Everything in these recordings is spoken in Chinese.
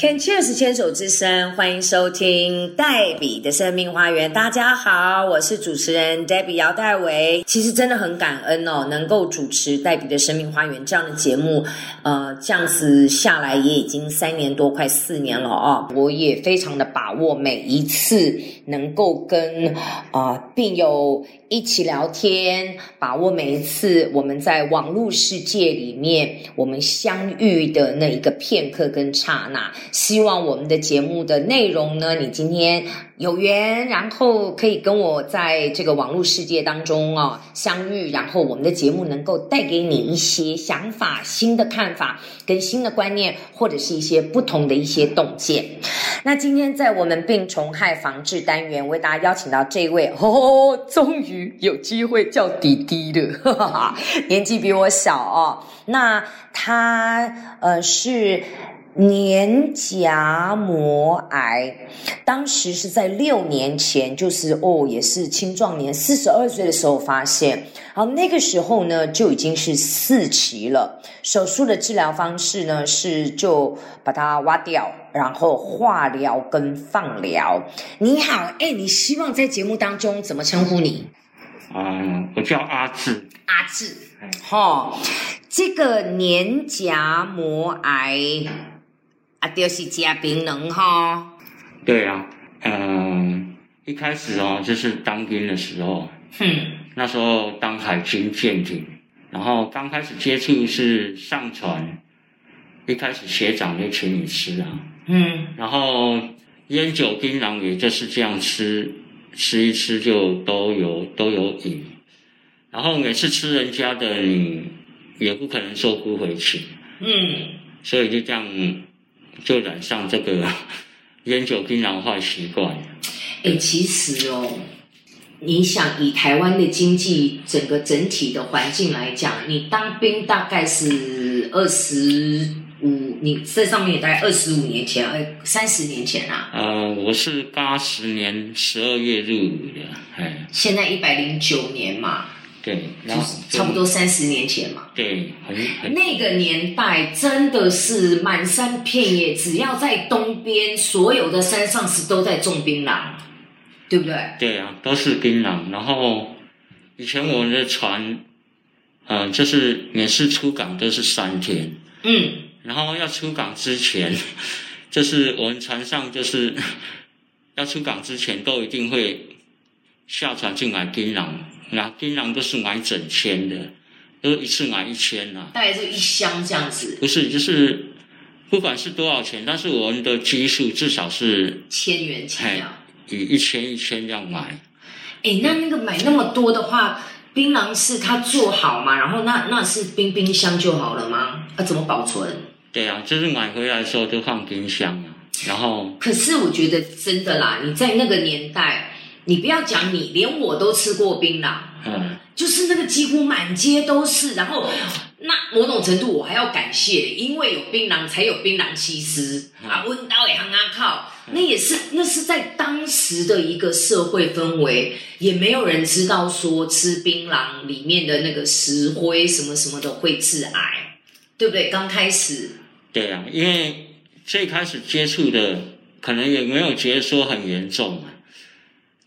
Can Cheers 牵手之声，欢迎收听黛比的生命花园。大家好，我是主持人 Debbie 姚黛维。其实真的很感恩哦，能够主持黛比的生命花园这样的节目，呃，这样子下来也已经三年多，快四年了哦。我也非常的把握每一次能够跟啊病友。一起聊天，把握每一次我们在网络世界里面我们相遇的那一个片刻跟刹那。希望我们的节目的内容呢，你今天。有缘，然后可以跟我在这个网络世界当中啊相遇，然后我们的节目能够带给你一些想法、新的看法跟新的观念，或者是一些不同的一些洞见。那今天在我们病虫害防治单元，为大家邀请到这位哦，终于有机会叫弟弟了，年纪比我小哦。那他呃是。年颊膜癌，当时是在六年前，就是哦，也是青壮年，四十二岁的时候发现。好，那个时候呢，就已经是四期了。手术的治疗方式呢，是就把它挖掉，然后化疗跟放疗。你好，哎，你希望在节目当中怎么称呼你？嗯，我叫阿志。阿志，哈，这个年颊膜癌。啊，就是加槟榔哈。对啊，嗯，一开始哦，就是当兵的时候，哼，那时候当海军舰艇，然后刚开始接触是上船，一开始学长就请你吃啊，嗯，然后烟酒槟榔也就是这样吃，吃一吃就都有都有瘾，然后每次吃人家的你也不可能说不回去，嗯，所以就这样。就染上这个 烟酒槟榔坏习惯。哎，其实哦，你想以台湾的经济整个整体的环境来讲，你当兵大概是二十五，你这上面也大概二十五年前，哎，三十年前啊。呃，我是八十年十二月入伍的，哎。现在一百零九年嘛。对，差不多三十年前嘛。对，很那个年代真的是满山遍野，只要在东边，所有的山上是都在种槟榔，对不对？对啊，都是槟榔。然后以前我们的船，嗯，就是每次出港都是三天。嗯。然后要出港之前，就是我们船上就是 要出港之前，都一定会下船去买槟榔。那槟榔都是买整千的，都一次买一千呐。大概就一箱这样子。不是，就是不管是多少钱，但是我们的基数至少是千元钱啊。以一千一千这样买。哎，那那个买那么多的话，槟榔是它做好嘛？然后那那是冰冰箱就好了吗？啊，怎么保存？对啊，就是买回来的时候就放冰箱啊。然后。可是我觉得真的啦，你在那个年代。你不要讲你，连我都吃过槟榔，嗯，就是那个几乎满街都是。然后，那某种程度我还要感谢，因为有槟榔才有槟榔西施啊，温刀也行啊靠，那也是那是在当时的一个社会氛围，也没有人知道说吃槟榔里面的那个石灰什么什么的会致癌，对不对？刚开始，对啊，因为最开始接触的可能也没有觉得说很严重。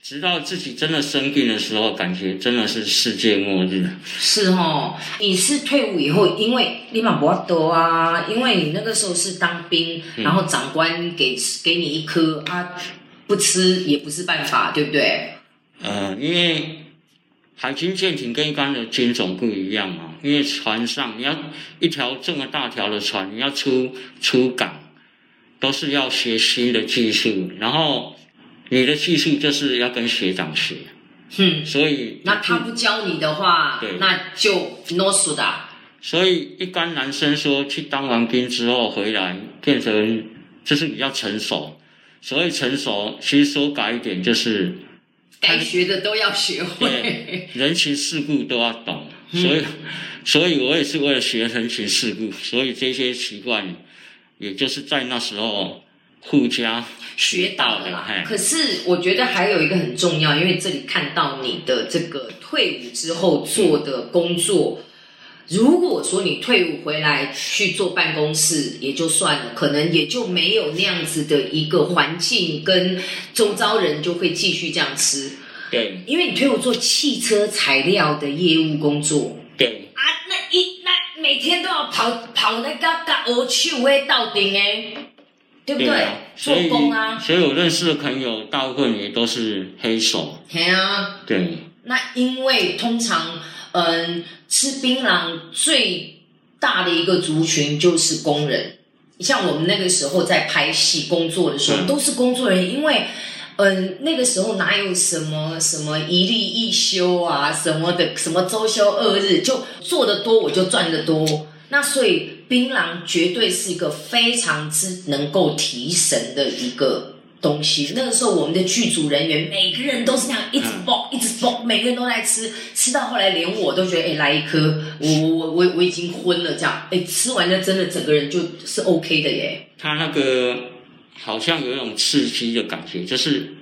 直到自己真的生病的时候，感觉真的是世界末日。是哦，你是退伍以后，因为你马不要多啊，因为你那个时候是当兵，然后长官给给你一颗啊，不吃也不是办法，对不对？呃，因为海军舰艇跟一般的军种不一样嘛，因为船上你要一条这么大条的船，你要出出港，都是要学新的技术，然后。你的技术就是要跟学长学，嗯，所以那他不教你的话，对，那就 no 输的。所以一般男生说去当完兵之后回来变成就是比较成熟，所谓成熟，其实说改一点就是该学的都要学会，人情世故都要懂。所以，所以我也是为了学人情世故，所以这些习惯，也就是在那时候。附加学到的啦。可是我觉得还有一个很重要，因为这里看到你的这个退伍之后做的工作。如果说你退伍回来去做办公室也就算了，可能也就没有那样子的一个环境，跟周遭人就会继续这样吃。对，因为你退伍做汽车材料的业务工作。对啊，那一那每天都要跑跑那个个鹅去会到顶哎，对不对？做工啊，所以我认识的朋友大部分也都是黑手。对啊，对。那因为通常。嗯，吃槟榔最大的一个族群就是工人。像我们那个时候在拍戏工作的时候，都是工作人员。因为，嗯，那个时候哪有什么什么一例一休啊，什么的，什么周休二日，就做的多我就赚的多。那所以槟榔绝对是一个非常之能够提神的一个。东西，那个时候我们的剧组人员每个人都是那样，一直爆，一直爆，每个人都在吃，吃到后来连我都觉得，哎，来一颗，我我我我已经昏了，这样，哎，吃完了真的整个人就是 OK 的耶。他那个好像有一种刺激的感觉，就是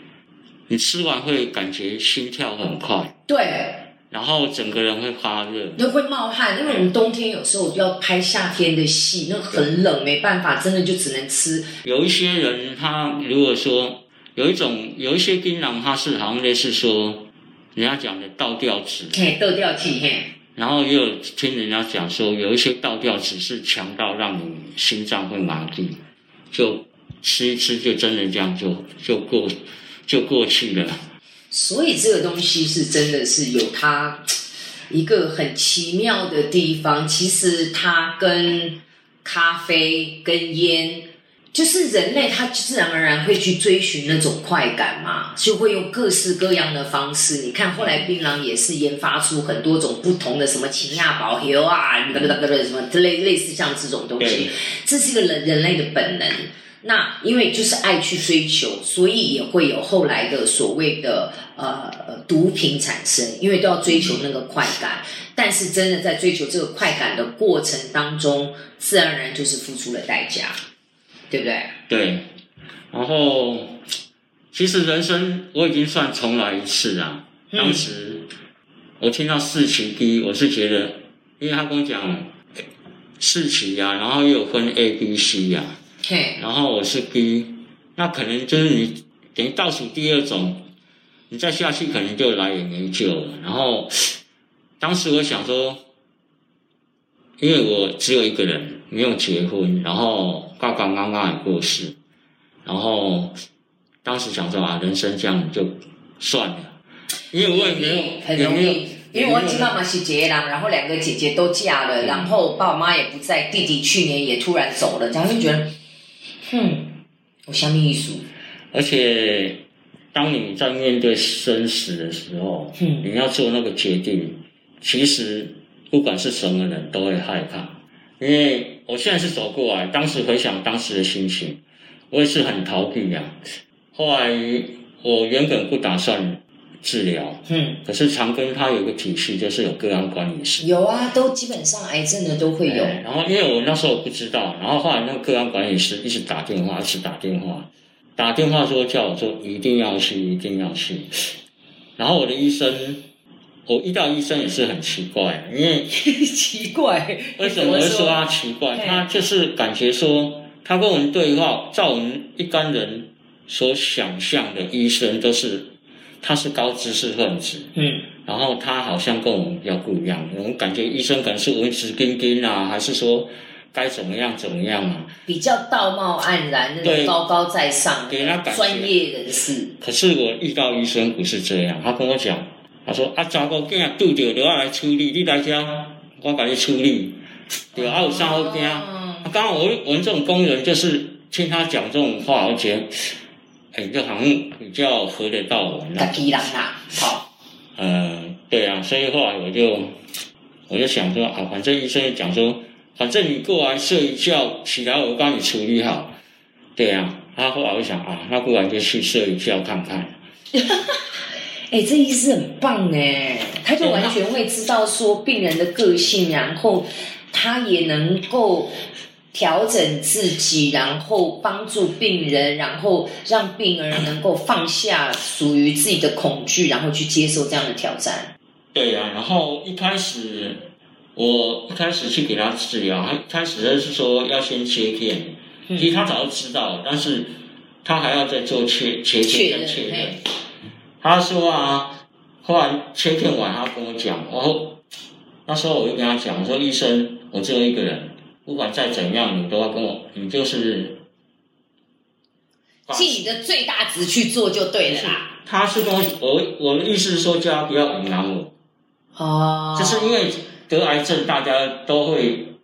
你吃完会感觉心跳很快。对。然后整个人会发热，那会冒汗，因为我们冬天有时候要拍夏天的戏，那很冷，没办法，真的就只能吃。有一些人，他如果说有一种有一些槟榔，它是好像类似说人家讲的倒吊子，嘿，倒吊子，嘿。然后也有听人家讲说，有一些倒吊子是强到让你心脏会麻痹，就吃一吃就真的这样就就过就过去了。所以这个东西是真的是有它一个很奇妙的地方。其实它跟咖啡、跟烟，就是人类他自然而然会去追寻那种快感嘛，就会用各式各样的方式。你看后来槟榔也是研发出很多种不同的什么秦亚宝油啊，什么之类类似像这种东西，这是一个人人类的本能。那因为就是爱去追求，所以也会有后来的所谓的呃毒品产生，因为都要追求那个快感。但是真的在追求这个快感的过程当中，自然而然就是付出了代价，对不对？对。然后，其实人生我已经算重来一次啊。当时我听到四期 D，我是觉得，因为他跟我讲四期呀，然后又有分 A、B、C 呀。然后我是 B，那可能就是你等于倒数第二种，你再下去可能就来也没救了。然后当时我想说，因为我只有一个人，没有结婚，然后爸爸妈妈也过世，然后当时想说啊，人生这样就算了，因为我也没有很容易，因为我亲妈妈是姐郎，然后两个姐姐都嫁了，然后爸爸妈妈也不在，弟弟去年也突然走了，然后就觉得。哼，我相信艺术。而且，当你在面对生死的时候，嗯，你要做那个决定，其实不管是什么人都会害怕。因为我现在是走过来，当时回想当时的心情，我也是很逃避呀。后来我原本不打算。治疗，嗯，可是长庚它有个体系，就是有个案管理师。有啊，都基本上癌症的都会有。然后因为我那时候不知道，然后后来那个个案管理师一直打电话，一直打电话，打电话说叫我说一定要去，一定要去。然后我的医生，我遇到医生也是很奇怪，因为 奇怪，为什么会说他奇怪？他就是感觉说，他跟我们对话，照我们一般人所想象的医生都是。他是高知识分子，嗯，然后他好像跟我们比较不一样。我们感觉医生可能是文质彬彬啊，还是说该怎么样怎么样啊？比较道貌岸然，那种高高在上，给他感觉专业人士。可是我遇到医生不是这样，他跟我讲，他说啊，查某囝拄着都要来处理，你来家，我给你处理，对啊，有啥好惊？刚刚我我们这种工人就是听他讲这种话，我觉得。哎，就好像比较合得到我那。皮囊啊，好。嗯，对啊，所以后来我就我就想说啊，反正医生讲说，反正你过来睡一觉，起来我帮你处理好。对啊，他后来我想啊，那不然就去睡一觉看看。哎，这医师很棒哎，他就完全会知道说病人的个性，然后他也能够调整自己，然后帮助病人，然后让病人能够放下属于自己的恐惧，然后去接受这样的挑战。对呀，然后一开始我一开始去给他治疗，他开始是说要先切片，其实他早就知道，但是他还要再做切切片跟切片。他说啊，后来切片完，他跟我讲，然后那时候我就跟他讲，我说医生，我只有一个人，不管再怎样，你都要跟我，你就是尽你的最大值去做就对了啦。他是跟我，我我的意思是说，叫他不要为难我。哦，就是因为得癌症，大家都会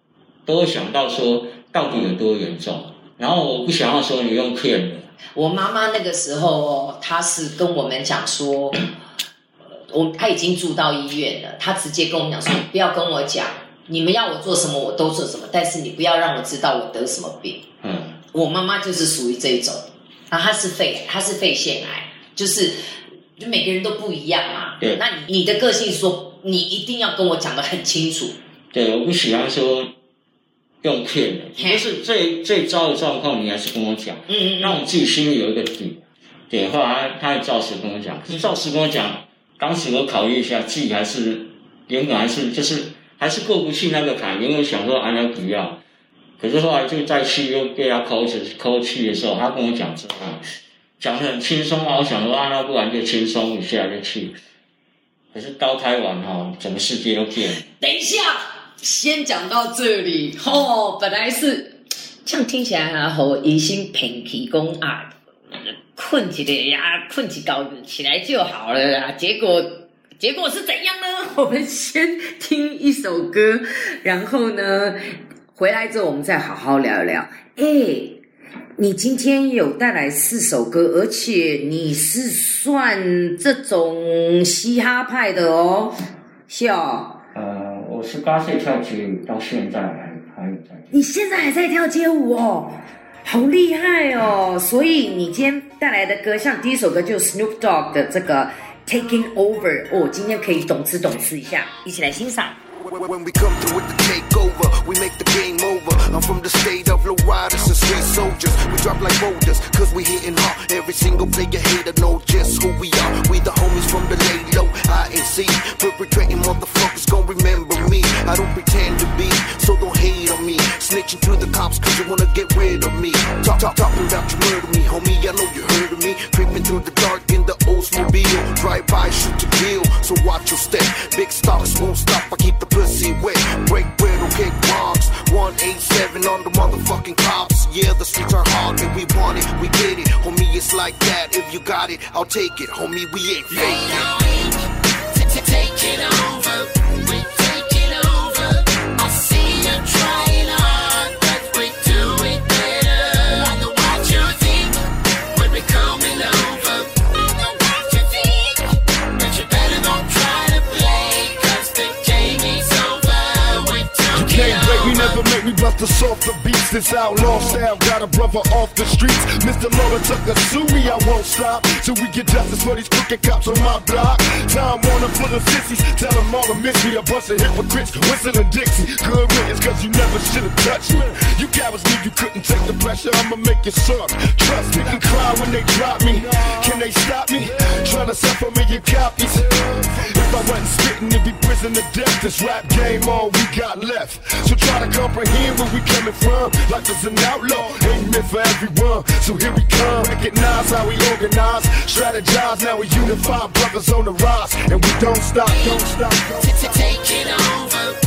都会想到说到底有多严重，然后我不想要说你用骗的。我妈妈那个时候，她是跟我们讲说，我她已经住到医院了，她直接跟我们讲说，不要跟我讲，你们要我做什么我都做什么，但是你不要让我知道我得什么病。嗯，我妈妈就是属于这一种，然后她是肺，她是肺腺癌，就是就每个人都不一样嘛。对，那你你的个性说。你一定要跟我讲的很清楚。对，我不喜欢说用骗的，就是最最糟的状况，你还是跟我讲，嗯嗯，让我自己心里有一个底。对，后来他赵师跟我讲，赵师跟我讲，当时我考虑一下，自己还是原本还是就是还是过不去那个坎，因为想说安那不要。可是后来就再去又被他抠起抠去的时候，他跟我讲这样，讲的很轻松啊。我想说啊，那不然就轻松一下就去。可是刀开完哈，整个世界都变。等一下，先讲到这里哦。本来是这样听起来啊，好疑心平提供啊，困起来呀，困起高起来就好了啦。结果结果是怎样呢？我们先听一首歌，然后呢，回来之后我们再好好聊一聊。哎。你今天有带来四首歌，而且你是算这种嘻哈派的哦，是哦。呃，我是八岁跳街舞，到现在还还有在。你现在还在跳街舞哦，好厉害哦！所以你今天带来的歌，像第一首歌就是 Snoop Dogg 的这个 Taking Over，哦，今天可以懂吃懂吃一下，一起来欣赏。When we come through with the takeover, we make the game over. I'm from the state of low riders and street soldiers. We drop like boulders, cause we hitting hard. Every single player hater know just who we are. We the homies from the lay low, I and C. Perpetrating motherfuckers gon' remember me. I don't pretend to be, so don't hate on me. Snitching to the cops cause you wanna get rid of me. Talk, talk, talking about you murder me, homie. I know you heard Watch your step. Big stocks won't stop, I keep the pussy wet. Break bread or kick rocks. 187 on the motherfucking cops. Yeah, the streets are hard and we want it, we get it. Homie, it's like that. If you got it, I'll take it. Homie, we ain't faking. Take it over. A brother off the streets. Mr. Laura Tucker, sue me, I won't stop till we get justice for these crooked cops on my block. Time Warner full of sissies, tell them all to miss me. A bunch of hypocrites, whistling Dixie. Good riddance, cause you never should've touched me. You cowards knew you couldn't take the pressure, I'ma make you suck. Trust me, can cry when they drop me. Can they stop me? Trying to for me your copies. If I wasn't spitting, it'd be prison to death. This rap game, all we got left. So try to comprehend where we coming from. Life is an outlaw, ain't meant for everyone. So here we come, recognize how we organize, strategize. Now we unify, brothers on the rise, and we don't stop, don't stop. Don't stop. Take it on.